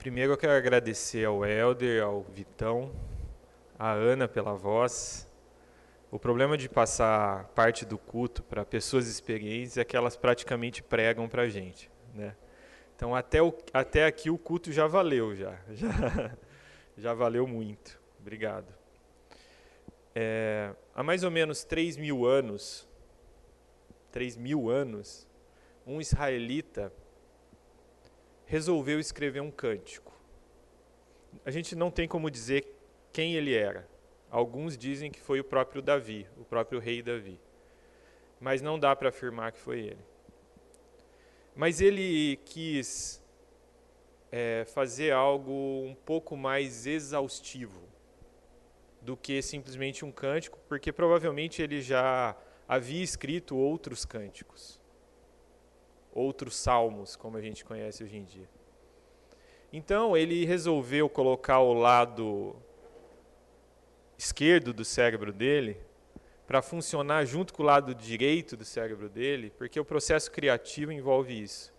Primeiro eu quero agradecer ao Helder, ao Vitão, à Ana pela voz. O problema de passar parte do culto para pessoas experientes é que elas praticamente pregam para a gente, né? Então até, o, até aqui o culto já valeu, já, já, já valeu muito. Obrigado. É, há mais ou menos 3 mil anos, 3 mil anos, um israelita resolveu escrever um cântico. A gente não tem como dizer quem ele era. Alguns dizem que foi o próprio Davi, o próprio rei Davi. Mas não dá para afirmar que foi ele. Mas ele quis é, fazer algo um pouco mais exaustivo do que simplesmente um cântico, porque provavelmente ele já havia escrito outros cânticos, outros salmos, como a gente conhece hoje em dia. Então ele resolveu colocar o lado esquerdo do cérebro dele para funcionar junto com o lado direito do cérebro dele, porque o processo criativo envolve isso.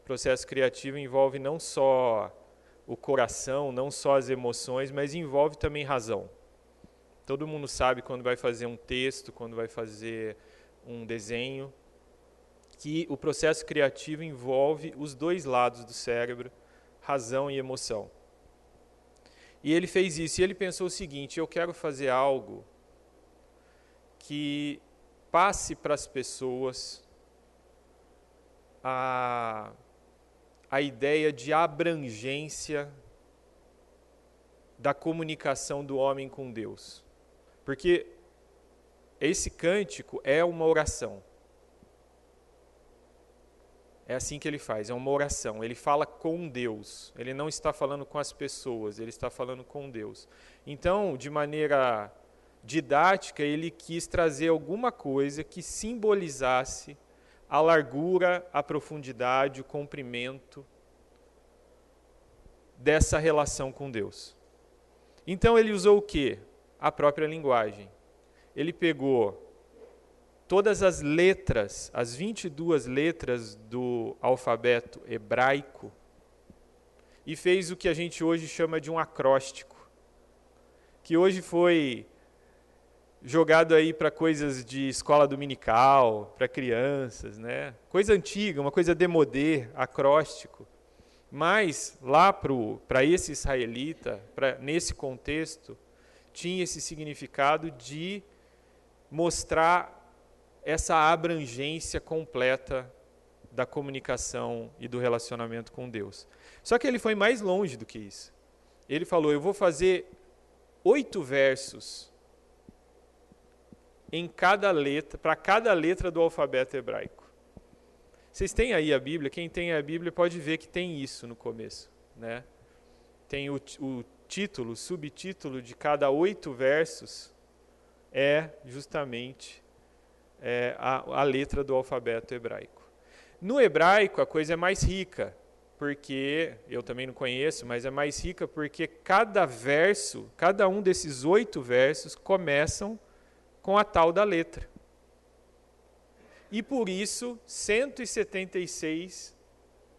O processo criativo envolve não só o coração, não só as emoções, mas envolve também razão. Todo mundo sabe quando vai fazer um texto, quando vai fazer um desenho, que o processo criativo envolve os dois lados do cérebro, razão e emoção. E ele fez isso, e ele pensou o seguinte: eu quero fazer algo que passe para as pessoas a, a ideia de abrangência da comunicação do homem com Deus. Porque esse cântico é uma oração. É assim que ele faz, é uma oração. Ele fala com Deus. Ele não está falando com as pessoas, ele está falando com Deus. Então, de maneira didática, ele quis trazer alguma coisa que simbolizasse a largura, a profundidade, o comprimento dessa relação com Deus. Então ele usou o que? A própria linguagem. Ele pegou todas as letras, as 22 letras do alfabeto hebraico, e fez o que a gente hoje chama de um acróstico, que hoje foi jogado aí para coisas de escola dominical, para crianças, né? Coisa antiga, uma coisa demodê, acróstico. Mas lá para esse israelita, pra, nesse contexto, tinha esse significado de mostrar essa abrangência completa da comunicação e do relacionamento com Deus. Só que ele foi mais longe do que isso. Ele falou: Eu vou fazer oito versos em cada letra, para cada letra do alfabeto hebraico. Vocês têm aí a Bíblia? Quem tem a Bíblia pode ver que tem isso no começo, né? Tem o, o título, o subtítulo de cada oito versos é justamente é, a, a letra do alfabeto hebraico. No hebraico a coisa é mais rica, porque eu também não conheço, mas é mais rica porque cada verso, cada um desses oito versos começam com a tal da letra. E por isso, 176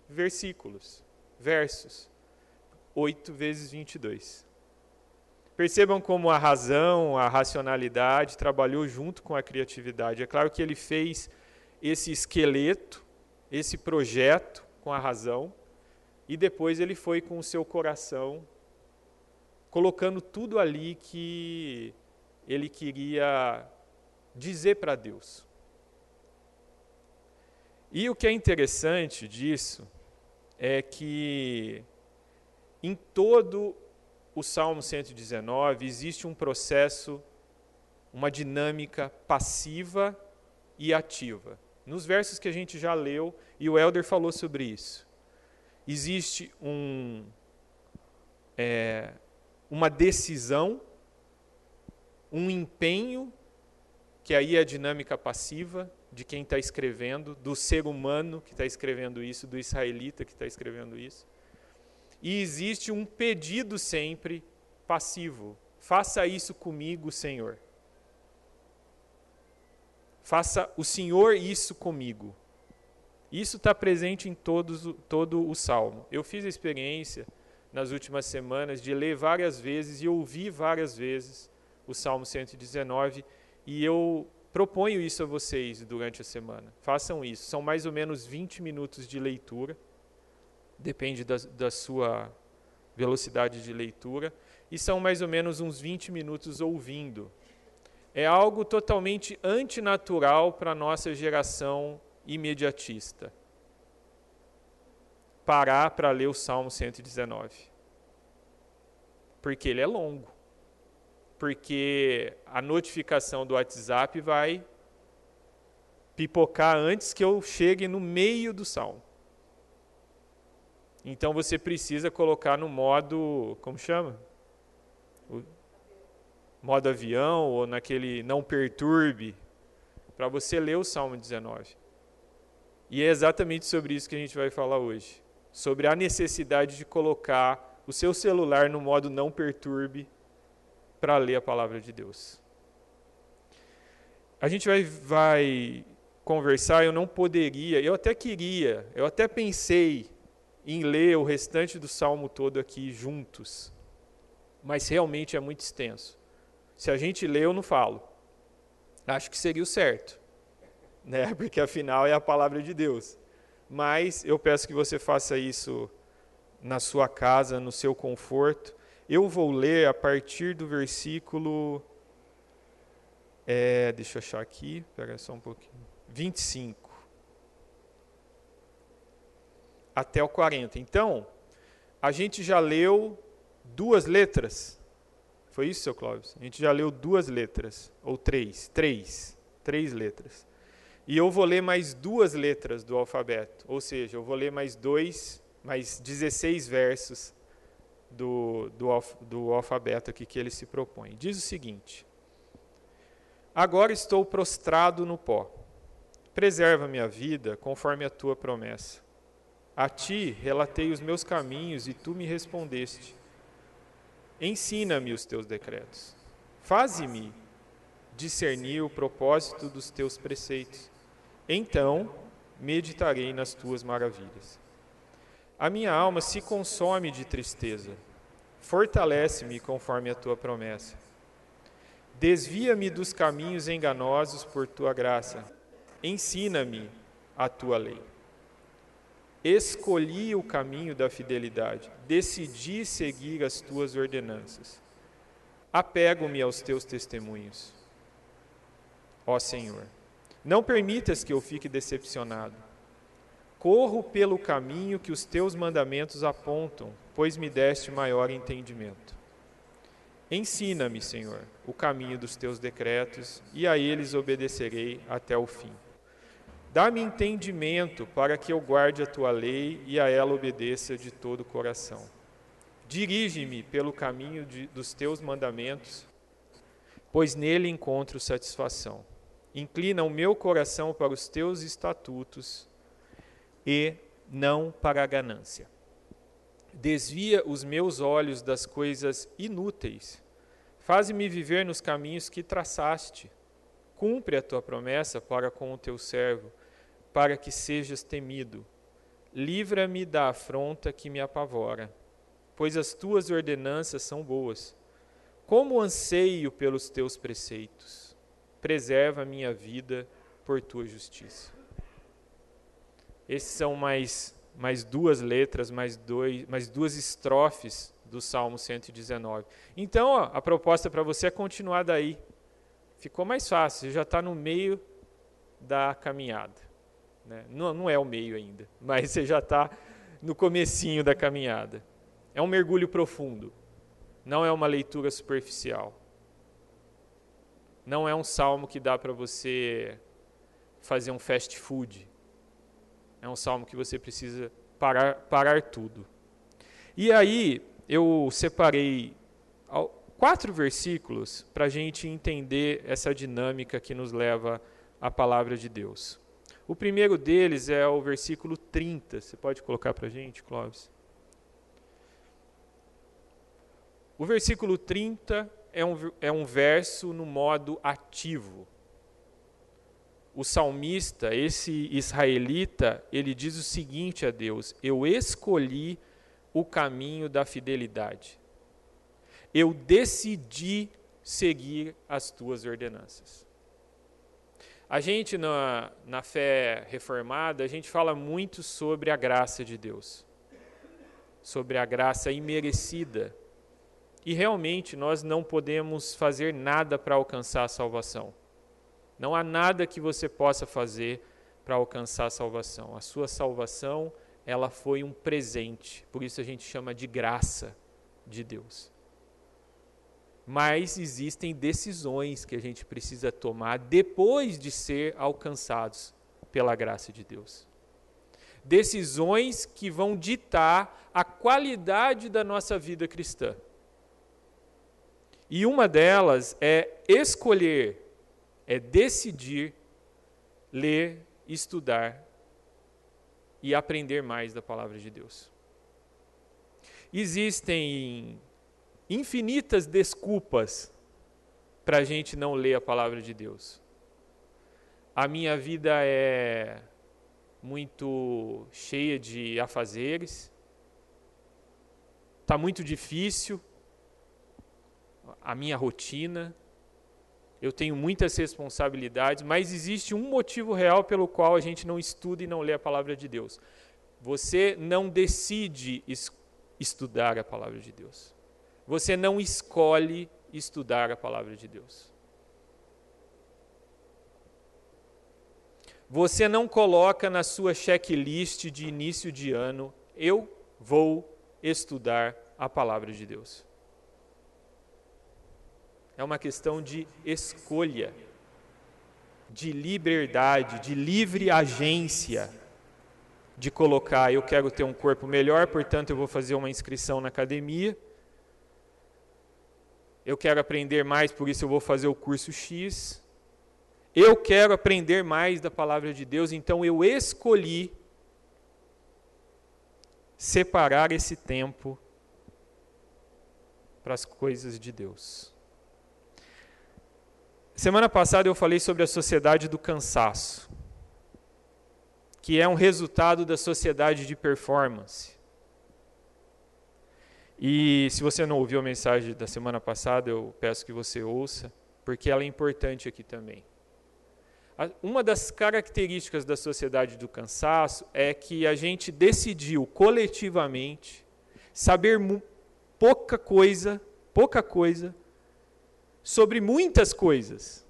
versículos, versos. 8 vezes 22. Percebam como a razão, a racionalidade trabalhou junto com a criatividade. É claro que ele fez esse esqueleto, esse projeto com a razão, e depois ele foi com o seu coração colocando tudo ali que ele queria dizer para Deus. E o que é interessante disso é que em todo o Salmo 119 existe um processo, uma dinâmica passiva e ativa. Nos versos que a gente já leu, e o Elder falou sobre isso, existe um, é, uma decisão um empenho, que aí é a dinâmica passiva de quem está escrevendo, do ser humano que está escrevendo isso, do israelita que está escrevendo isso. E existe um pedido sempre passivo: faça isso comigo, Senhor. Faça o Senhor isso comigo. Isso está presente em todos, todo o salmo. Eu fiz a experiência nas últimas semanas de ler várias vezes e ouvir várias vezes o Salmo 119 e eu proponho isso a vocês durante a semana. Façam isso. São mais ou menos 20 minutos de leitura, depende da, da sua velocidade de leitura, e são mais ou menos uns 20 minutos ouvindo. É algo totalmente antinatural para a nossa geração imediatista. Parar para ler o Salmo 119. Porque ele é longo. Porque a notificação do WhatsApp vai pipocar antes que eu chegue no meio do salmo. Então você precisa colocar no modo, como chama? O modo avião ou naquele não perturbe para você ler o Salmo 19. E é exatamente sobre isso que a gente vai falar hoje, sobre a necessidade de colocar o seu celular no modo não perturbe para ler a palavra de Deus. A gente vai, vai conversar, eu não poderia, eu até queria, eu até pensei em ler o restante do salmo todo aqui juntos, mas realmente é muito extenso. Se a gente lê, eu não falo. Acho que seria o certo, né? porque afinal é a palavra de Deus. Mas eu peço que você faça isso na sua casa, no seu conforto. Eu vou ler a partir do versículo. É, deixa eu achar aqui, pega só um pouquinho. 25 até o 40. Então, a gente já leu duas letras. Foi isso, seu Clóvis? A gente já leu duas letras, ou três, três, três letras. E eu vou ler mais duas letras do alfabeto, ou seja, eu vou ler mais dois, mais 16 versos do, do, do alfabeto aqui que ele se propõe. Diz o seguinte: Agora estou prostrado no pó. Preserva minha vida conforme a tua promessa. A ti relatei os meus caminhos e tu me respondeste. Ensina-me os teus decretos. Faze-me discernir o propósito dos teus preceitos. Então meditarei nas tuas maravilhas. A minha alma se consome de tristeza. Fortalece-me conforme a tua promessa. Desvia-me dos caminhos enganosos por tua graça. Ensina-me a tua lei. Escolhi o caminho da fidelidade, decidi seguir as tuas ordenanças. Apego-me aos teus testemunhos. Ó Senhor, não permitas que eu fique decepcionado. Corro pelo caminho que os teus mandamentos apontam, pois me deste maior entendimento. Ensina-me, Senhor, o caminho dos teus decretos, e a eles obedecerei até o fim. Dá-me entendimento para que eu guarde a tua lei e a ela obedeça de todo o coração. Dirige-me pelo caminho de, dos teus mandamentos, pois nele encontro satisfação. Inclina o meu coração para os teus estatutos e não para a ganância. Desvia os meus olhos das coisas inúteis. Faze-me viver nos caminhos que traçaste. Cumpre a tua promessa para com o teu servo para que sejas temido. Livra-me da afronta que me apavora, pois as tuas ordenanças são boas. Como anseio pelos teus preceitos. Preserva a minha vida por tua justiça. Esses são mais, mais duas letras, mais, dois, mais duas estrofes do Salmo 119. Então, ó, a proposta para você é continuar daí. Ficou mais fácil, já está no meio da caminhada. Né? Não, não é o meio ainda, mas você já está no comecinho da caminhada. É um mergulho profundo, não é uma leitura superficial. Não é um salmo que dá para você fazer um fast food. É um salmo que você precisa parar, parar tudo. E aí eu separei quatro versículos para a gente entender essa dinâmica que nos leva à palavra de Deus. O primeiro deles é o versículo 30. Você pode colocar para a gente, Clóvis? O versículo 30 é um, é um verso no modo ativo. O salmista, esse israelita, ele diz o seguinte a Deus: Eu escolhi o caminho da fidelidade. Eu decidi seguir as tuas ordenanças. A gente, na, na fé reformada, a gente fala muito sobre a graça de Deus, sobre a graça imerecida. E realmente nós não podemos fazer nada para alcançar a salvação. Não há nada que você possa fazer para alcançar a salvação. A sua salvação, ela foi um presente. Por isso a gente chama de graça de Deus. Mas existem decisões que a gente precisa tomar depois de ser alcançados pela graça de Deus. Decisões que vão ditar a qualidade da nossa vida cristã. E uma delas é escolher é decidir ler, estudar e aprender mais da palavra de Deus. Existem infinitas desculpas para a gente não ler a palavra de Deus. A minha vida é muito cheia de afazeres, está muito difícil a minha rotina eu tenho muitas responsabilidades, mas existe um motivo real pelo qual a gente não estuda e não lê a palavra de Deus. Você não decide estudar a palavra de Deus. Você não escolhe estudar a palavra de Deus. Você não coloca na sua checklist de início de ano, eu vou estudar a palavra de Deus. É uma questão de escolha, de liberdade, de livre agência de colocar, eu quero ter um corpo melhor, portanto eu vou fazer uma inscrição na academia. Eu quero aprender mais, por isso eu vou fazer o curso X. Eu quero aprender mais da palavra de Deus, então eu escolhi separar esse tempo para as coisas de Deus. Semana passada eu falei sobre a sociedade do cansaço, que é um resultado da sociedade de performance. E se você não ouviu a mensagem da semana passada, eu peço que você ouça, porque ela é importante aqui também. Uma das características da sociedade do cansaço é que a gente decidiu coletivamente saber pouca coisa, pouca coisa sobre muitas coisas.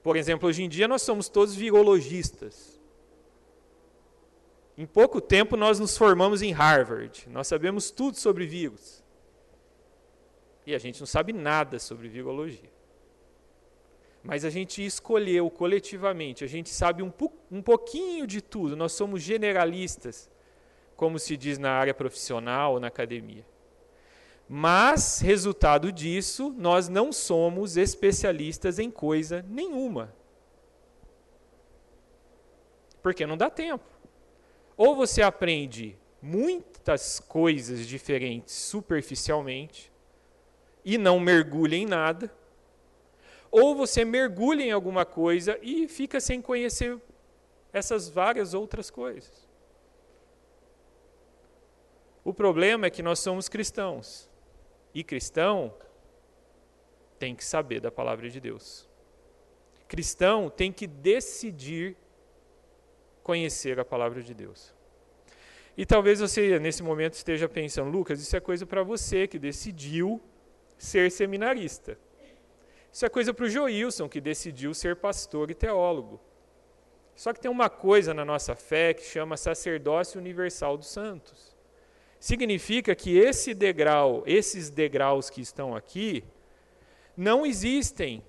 Por exemplo, hoje em dia nós somos todos virologistas. Em pouco tempo nós nos formamos em Harvard. Nós sabemos tudo sobre vírus. E a gente não sabe nada sobre virologia. Mas a gente escolheu coletivamente, a gente sabe um, um pouquinho de tudo. Nós somos generalistas, como se diz na área profissional ou na academia. Mas, resultado disso, nós não somos especialistas em coisa nenhuma. Porque não dá tempo. Ou você aprende muitas coisas diferentes superficialmente e não mergulha em nada, ou você mergulha em alguma coisa e fica sem conhecer essas várias outras coisas. O problema é que nós somos cristãos. E cristão tem que saber da palavra de Deus. Cristão tem que decidir conhecer a palavra de Deus. E talvez você, nesse momento, esteja pensando, Lucas, isso é coisa para você que decidiu ser seminarista. Isso é coisa para o Joilson, que decidiu ser pastor e teólogo. Só que tem uma coisa na nossa fé que chama sacerdócio universal dos santos significa que esse degrau, esses degraus que estão aqui, não existem.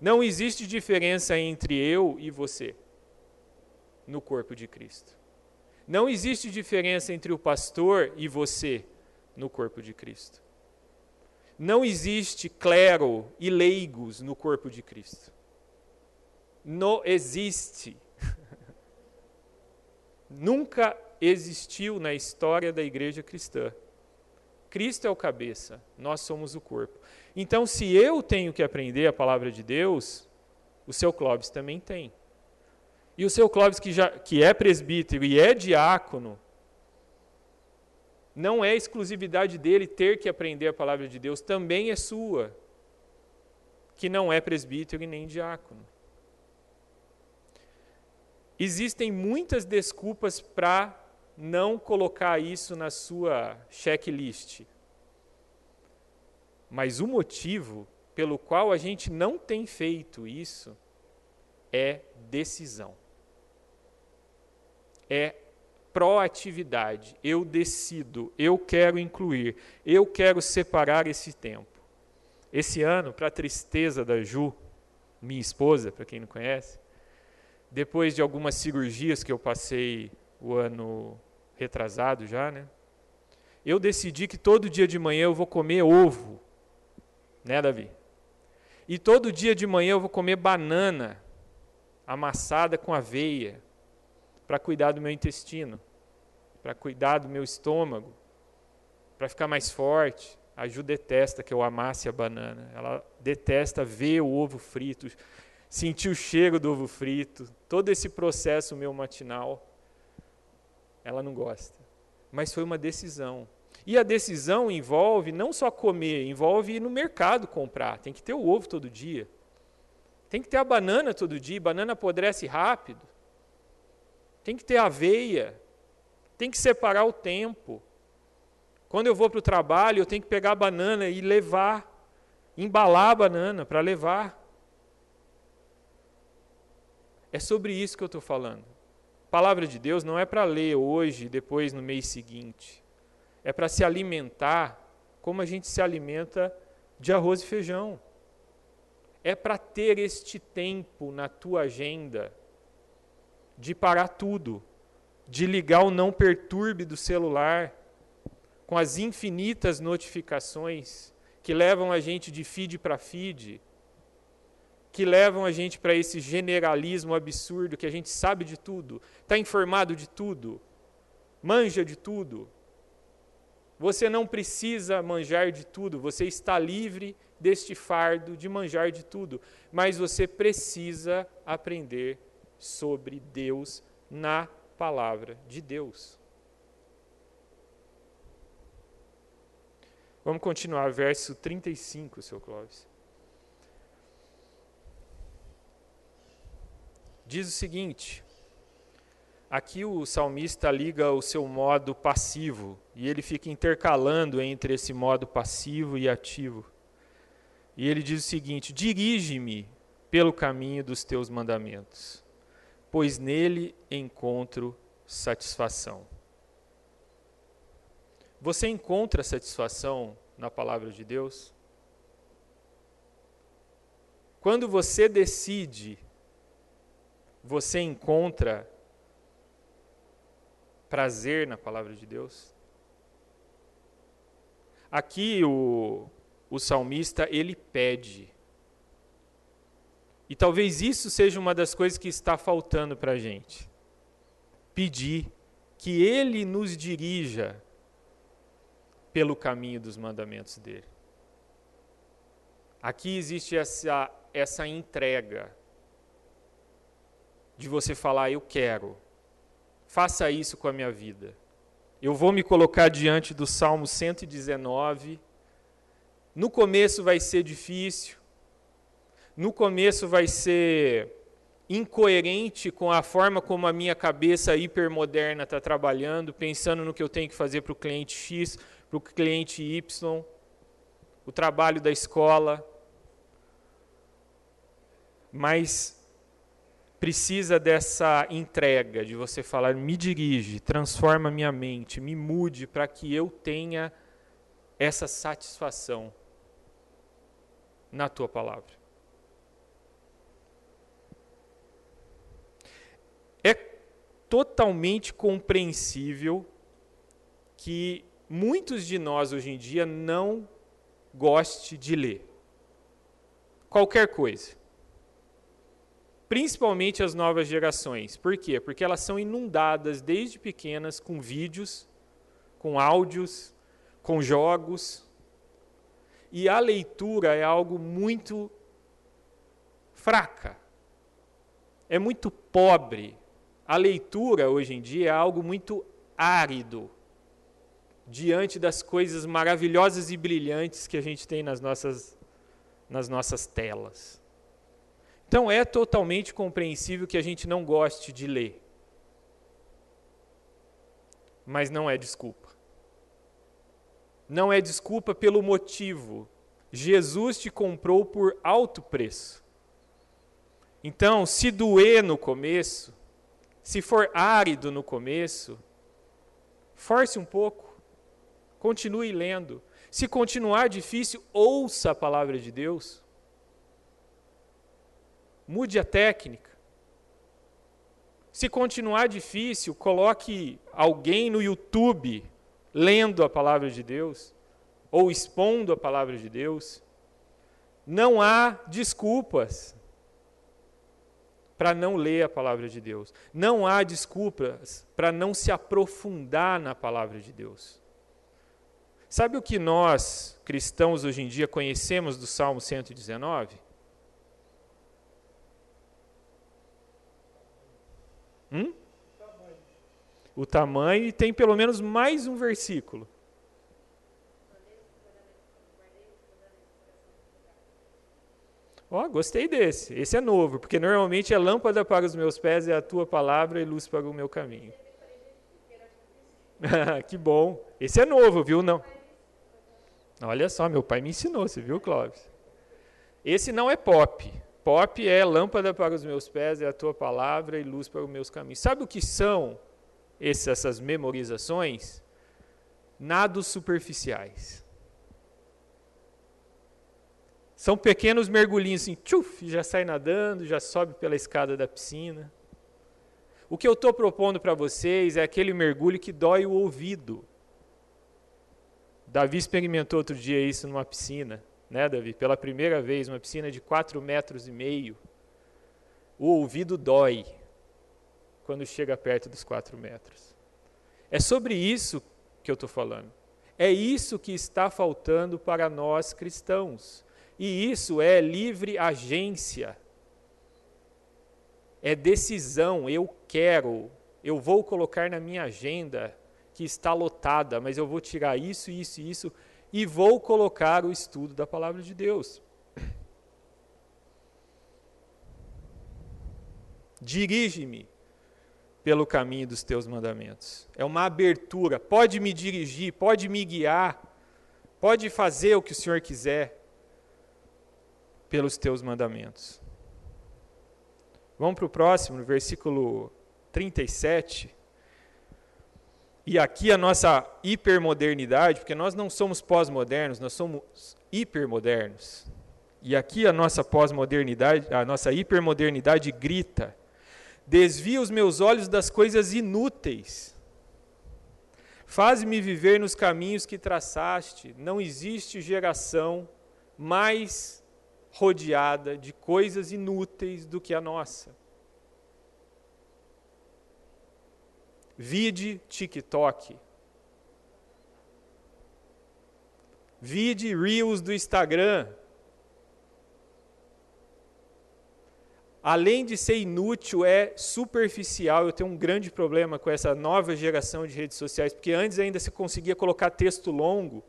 Não existe diferença entre eu e você no corpo de Cristo. Não existe diferença entre o pastor e você no corpo de Cristo. Não existe clero e leigos no corpo de Cristo. Não existe. Nunca existiu na história da igreja cristã. Cristo é o cabeça, nós somos o corpo. Então, se eu tenho que aprender a palavra de Deus, o seu Clóvis também tem. E o seu Clóvis, que, já, que é presbítero e é diácono, não é exclusividade dele ter que aprender a palavra de Deus, também é sua, que não é presbítero e nem diácono. Existem muitas desculpas para não colocar isso na sua checklist. Mas o motivo pelo qual a gente não tem feito isso é decisão. É proatividade. Eu decido, eu quero incluir, eu quero separar esse tempo. Esse ano, para a tristeza da Ju, minha esposa, para quem não conhece, depois de algumas cirurgias que eu passei o ano retrasado já, né? Eu decidi que todo dia de manhã eu vou comer ovo. Né, Davi? E todo dia de manhã eu vou comer banana amassada com aveia para cuidar do meu intestino, para cuidar do meu estômago, para ficar mais forte. A Ju detesta que eu amasse a banana. Ela detesta ver o ovo frito sentir o cheiro do ovo frito, todo esse processo meu matinal, ela não gosta. Mas foi uma decisão. E a decisão envolve não só comer, envolve ir no mercado comprar. Tem que ter o ovo todo dia. Tem que ter a banana todo dia. Banana apodrece rápido. Tem que ter aveia. Tem que separar o tempo. Quando eu vou para o trabalho, eu tenho que pegar a banana e levar, embalar a banana para levar. É sobre isso que eu estou falando. palavra de Deus não é para ler hoje e depois no mês seguinte. É para se alimentar como a gente se alimenta de arroz e feijão. É para ter este tempo na tua agenda de parar tudo, de ligar o não perturbe do celular com as infinitas notificações que levam a gente de feed para feed, que levam a gente para esse generalismo absurdo que a gente sabe de tudo, está informado de tudo, manja de tudo. Você não precisa manjar de tudo, você está livre deste fardo de manjar de tudo, mas você precisa aprender sobre Deus na palavra de Deus. Vamos continuar, verso 35, seu Clóvis. diz o seguinte: aqui o salmista liga o seu modo passivo e ele fica intercalando entre esse modo passivo e ativo. E ele diz o seguinte: Dirige-me pelo caminho dos teus mandamentos, pois nele encontro satisfação. Você encontra satisfação na palavra de Deus? Quando você decide você encontra prazer na palavra de Deus? Aqui o, o salmista ele pede. E talvez isso seja uma das coisas que está faltando para a gente. Pedir que ele nos dirija pelo caminho dos mandamentos dele. Aqui existe essa, essa entrega de você falar, eu quero, faça isso com a minha vida. Eu vou me colocar diante do Salmo 119. No começo vai ser difícil, no começo vai ser incoerente com a forma como a minha cabeça hipermoderna está trabalhando, pensando no que eu tenho que fazer para o cliente X, para o cliente Y, o trabalho da escola. Mas precisa dessa entrega, de você falar, me dirige, transforma minha mente, me mude para que eu tenha essa satisfação na tua palavra. É totalmente compreensível que muitos de nós hoje em dia não goste de ler qualquer coisa principalmente as novas gerações. Por quê? Porque elas são inundadas desde pequenas com vídeos, com áudios, com jogos. E a leitura é algo muito fraca. É muito pobre. A leitura hoje em dia é algo muito árido. diante das coisas maravilhosas e brilhantes que a gente tem nas nossas, nas nossas telas. Então é totalmente compreensível que a gente não goste de ler. Mas não é desculpa. Não é desculpa pelo motivo. Jesus te comprou por alto preço. Então, se doer no começo, se for árido no começo, force um pouco. Continue lendo. Se continuar difícil, ouça a palavra de Deus. Mude a técnica. Se continuar difícil, coloque alguém no YouTube lendo a palavra de Deus ou expondo a palavra de Deus. Não há desculpas para não ler a palavra de Deus. Não há desculpas para não se aprofundar na palavra de Deus. Sabe o que nós, cristãos, hoje em dia conhecemos do Salmo 119? Hum? O tamanho e tem pelo menos mais um versículo. Ó, oh, gostei desse. Esse é novo, porque normalmente é lâmpada para os meus pés é a tua palavra e luz para o meu caminho. que bom. Esse é novo, viu? Não. Olha só, meu pai me ensinou, você viu, Clóvis? Esse não é pop. Pop é lâmpada para os meus pés, é a tua palavra e luz para os meus caminhos. Sabe o que são essas memorizações? Nados superficiais. São pequenos mergulhinhos assim, tchuf, já sai nadando, já sobe pela escada da piscina. O que eu estou propondo para vocês é aquele mergulho que dói o ouvido. Davi experimentou outro dia isso numa piscina né, Davi? Pela primeira vez, uma piscina de 4 metros e meio. O ouvido dói quando chega perto dos 4 metros. É sobre isso que eu estou falando. É isso que está faltando para nós cristãos. E isso é livre agência. É decisão. Eu quero. Eu vou colocar na minha agenda que está lotada, mas eu vou tirar isso, isso e isso e vou colocar o estudo da palavra de Deus. Dirige-me pelo caminho dos teus mandamentos. É uma abertura. Pode me dirigir, pode me guiar, pode fazer o que o Senhor quiser pelos teus mandamentos. Vamos para o próximo, no versículo 37. E aqui a nossa hipermodernidade, porque nós não somos pós-modernos, nós somos hipermodernos. E aqui a nossa pós-modernidade, a nossa hipermodernidade grita: desvia os meus olhos das coisas inúteis. Faz-me viver nos caminhos que traçaste. Não existe geração mais rodeada de coisas inúteis do que a nossa. Vide TikTok. Vide Reels do Instagram. Além de ser inútil, é superficial. Eu tenho um grande problema com essa nova geração de redes sociais, porque antes ainda se conseguia colocar texto longo.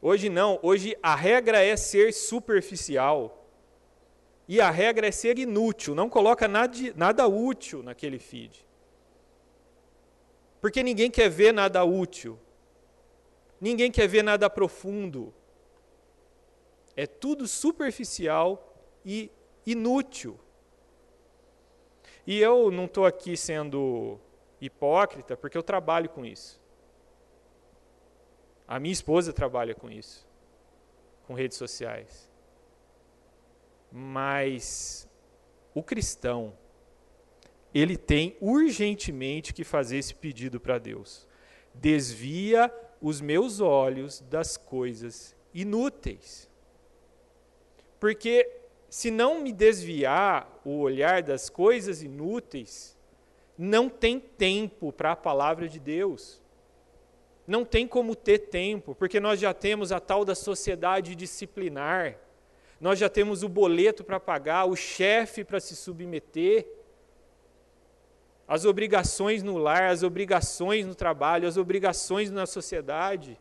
Hoje não, hoje a regra é ser superficial. E a regra é ser inútil, não coloca nada, nada útil naquele feed. Porque ninguém quer ver nada útil. Ninguém quer ver nada profundo. É tudo superficial e inútil. E eu não estou aqui sendo hipócrita, porque eu trabalho com isso. A minha esposa trabalha com isso, com redes sociais. Mas o cristão, ele tem urgentemente que fazer esse pedido para Deus. Desvia os meus olhos das coisas inúteis. Porque se não me desviar o olhar das coisas inúteis, não tem tempo para a palavra de Deus. Não tem como ter tempo, porque nós já temos a tal da sociedade disciplinar nós já temos o boleto para pagar, o chefe para se submeter. as obrigações no lar, as obrigações no trabalho, as obrigações na sociedade.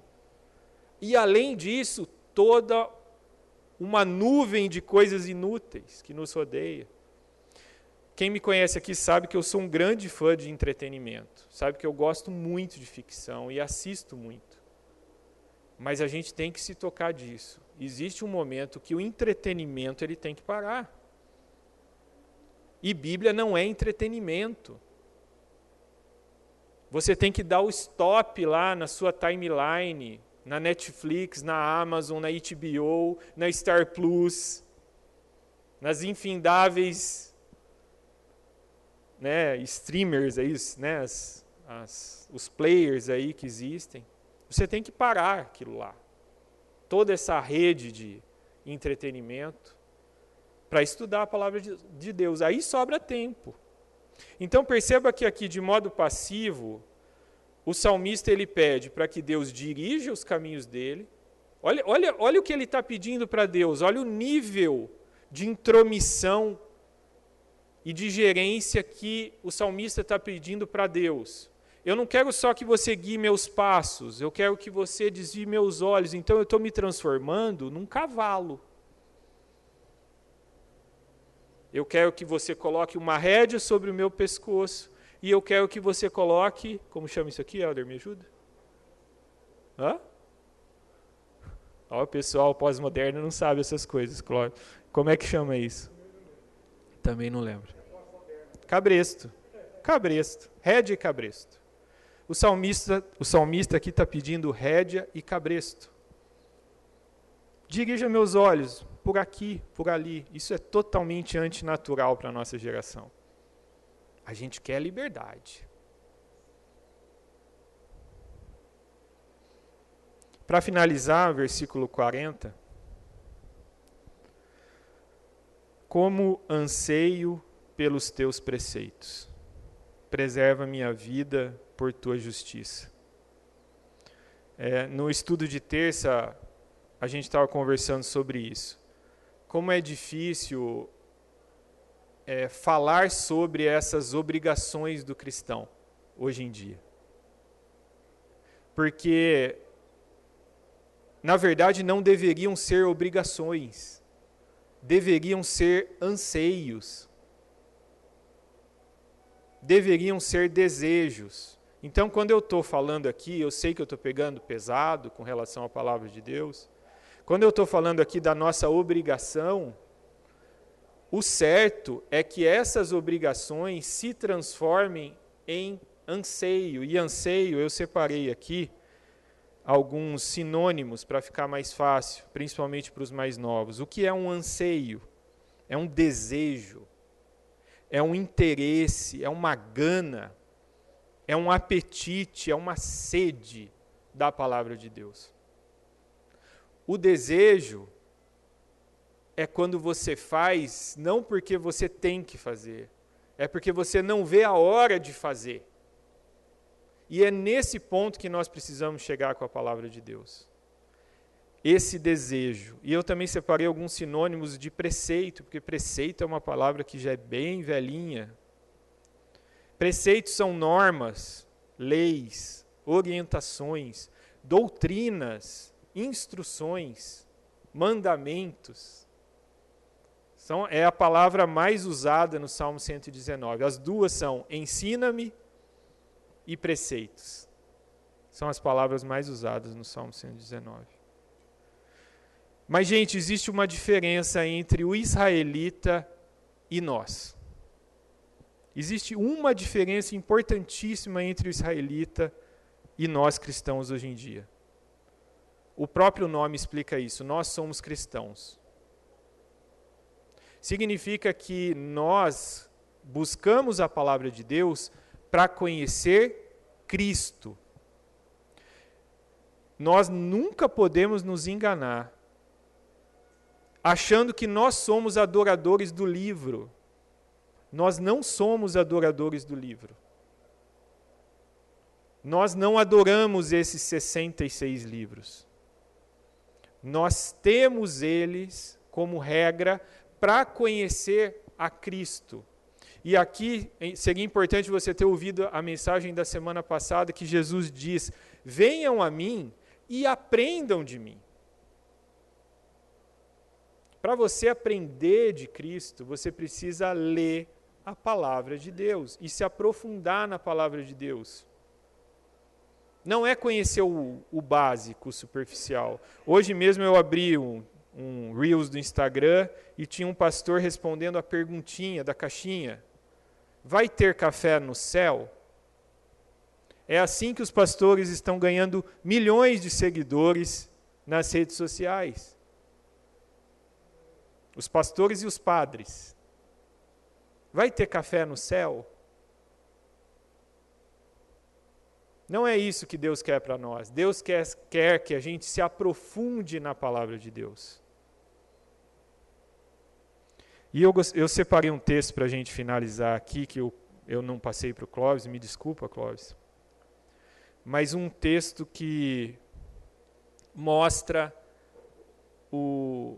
E além disso, toda uma nuvem de coisas inúteis que nos rodeia. Quem me conhece aqui sabe que eu sou um grande fã de entretenimento, sabe que eu gosto muito de ficção e assisto muito. Mas a gente tem que se tocar disso. Existe um momento que o entretenimento ele tem que parar. E Bíblia não é entretenimento. Você tem que dar o stop lá na sua timeline, na Netflix, na Amazon, na HBO, na Star Plus, nas infindáveis né, streamers aí, né, as, as, os players aí que existem. Você tem que parar aquilo lá. Toda essa rede de entretenimento para estudar a palavra de Deus. Aí sobra tempo. Então perceba que aqui, de modo passivo, o salmista ele pede para que Deus dirija os caminhos dele. Olha, olha, olha o que ele está pedindo para Deus, olha o nível de intromissão e de gerência que o salmista está pedindo para Deus. Eu não quero só que você guie meus passos, eu quero que você desvie meus olhos. Então eu estou me transformando num cavalo. Eu quero que você coloque uma rédea sobre o meu pescoço. E eu quero que você coloque. Como chama isso aqui, Helder? Me ajuda? Hã? Ó, o pessoal pós-moderno não sabe essas coisas, Clóvis. Como é que chama isso? Também não lembro. Cabresto. Cabresto. Rédea e cabresto. O salmista, o salmista aqui está pedindo rédea e cabresto. Dirija meus olhos por aqui, por ali. Isso é totalmente antinatural para a nossa geração. A gente quer liberdade. Para finalizar, versículo 40. Como anseio pelos teus preceitos, preserva minha vida por tua justiça. É, no estudo de terça, a gente estava conversando sobre isso como é difícil é, falar sobre essas obrigações do cristão hoje em dia. Porque, na verdade, não deveriam ser obrigações, deveriam ser anseios, deveriam ser desejos. Então, quando eu estou falando aqui, eu sei que eu estou pegando pesado com relação à palavra de Deus, quando eu estou falando aqui da nossa obrigação, o certo é que essas obrigações se transformem em anseio. E anseio, eu separei aqui alguns sinônimos para ficar mais fácil, principalmente para os mais novos. O que é um anseio? É um desejo, é um interesse, é uma gana, é um apetite, é uma sede da palavra de Deus. O desejo é quando você faz não porque você tem que fazer, é porque você não vê a hora de fazer. E é nesse ponto que nós precisamos chegar com a palavra de Deus. Esse desejo. E eu também separei alguns sinônimos de preceito, porque preceito é uma palavra que já é bem velhinha. Preceitos são normas, leis, orientações, doutrinas instruções, mandamentos. São, é a palavra mais usada no Salmo 119. As duas são ensina-me e preceitos. São as palavras mais usadas no Salmo 119. Mas, gente, existe uma diferença entre o israelita e nós. Existe uma diferença importantíssima entre o israelita e nós cristãos hoje em dia. O próprio nome explica isso. Nós somos cristãos. Significa que nós buscamos a palavra de Deus para conhecer Cristo. Nós nunca podemos nos enganar achando que nós somos adoradores do livro. Nós não somos adoradores do livro. Nós não adoramos esses 66 livros nós temos eles como regra para conhecer a Cristo. E aqui seria importante você ter ouvido a mensagem da semana passada que Jesus diz: Venham a mim e aprendam de mim. Para você aprender de Cristo, você precisa ler a palavra de Deus e se aprofundar na palavra de Deus. Não é conhecer o, o básico, o superficial. Hoje mesmo eu abri um, um Reels do Instagram e tinha um pastor respondendo a perguntinha da caixinha: Vai ter café no céu? É assim que os pastores estão ganhando milhões de seguidores nas redes sociais. Os pastores e os padres. Vai ter café no céu? Não é isso que Deus quer para nós. Deus quer, quer que a gente se aprofunde na palavra de Deus. E eu, eu separei um texto para a gente finalizar aqui, que eu, eu não passei para o Clóvis, me desculpa, Clóvis. Mas um texto que mostra o,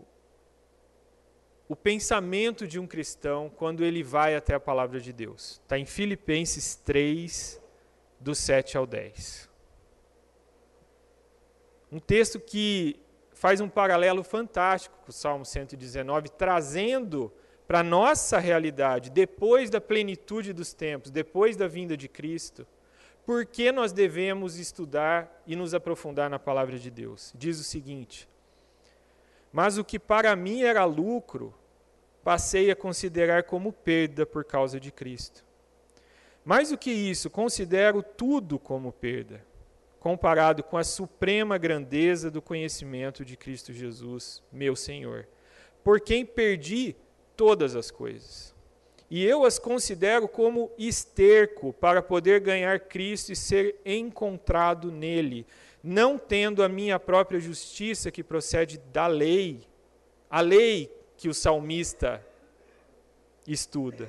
o pensamento de um cristão quando ele vai até a palavra de Deus. Está em Filipenses 3, do 7 ao 10. Um texto que faz um paralelo fantástico com o Salmo 119, trazendo para a nossa realidade, depois da plenitude dos tempos, depois da vinda de Cristo, por que nós devemos estudar e nos aprofundar na palavra de Deus. Diz o seguinte: Mas o que para mim era lucro, passei a considerar como perda por causa de Cristo. Mais do que isso, considero tudo como perda, comparado com a suprema grandeza do conhecimento de Cristo Jesus, meu Senhor, por quem perdi todas as coisas. E eu as considero como esterco para poder ganhar Cristo e ser encontrado nele, não tendo a minha própria justiça que procede da lei, a lei que o salmista estuda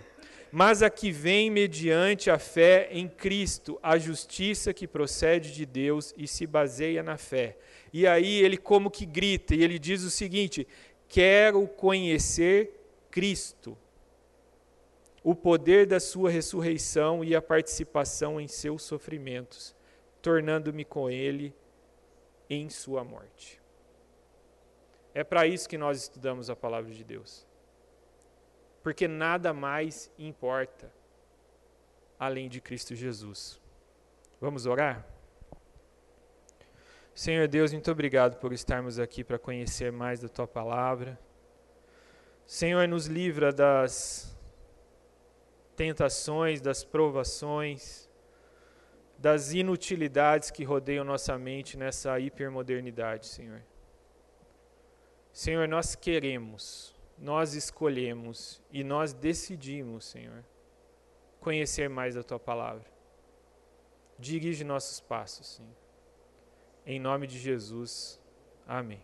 mas a que vem mediante a fé em Cristo, a justiça que procede de Deus e se baseia na fé. E aí ele como que grita, e ele diz o seguinte: quero conhecer Cristo, o poder da sua ressurreição e a participação em seus sofrimentos, tornando-me com ele em sua morte. É para isso que nós estudamos a palavra de Deus porque nada mais importa além de Cristo Jesus. Vamos orar? Senhor Deus, muito obrigado por estarmos aqui para conhecer mais da tua palavra. Senhor, nos livra das tentações, das provações, das inutilidades que rodeiam nossa mente nessa hipermodernidade, Senhor. Senhor, nós queremos nós escolhemos e nós decidimos, Senhor, conhecer mais da tua palavra. Dirige nossos passos, Senhor. Em nome de Jesus. Amém.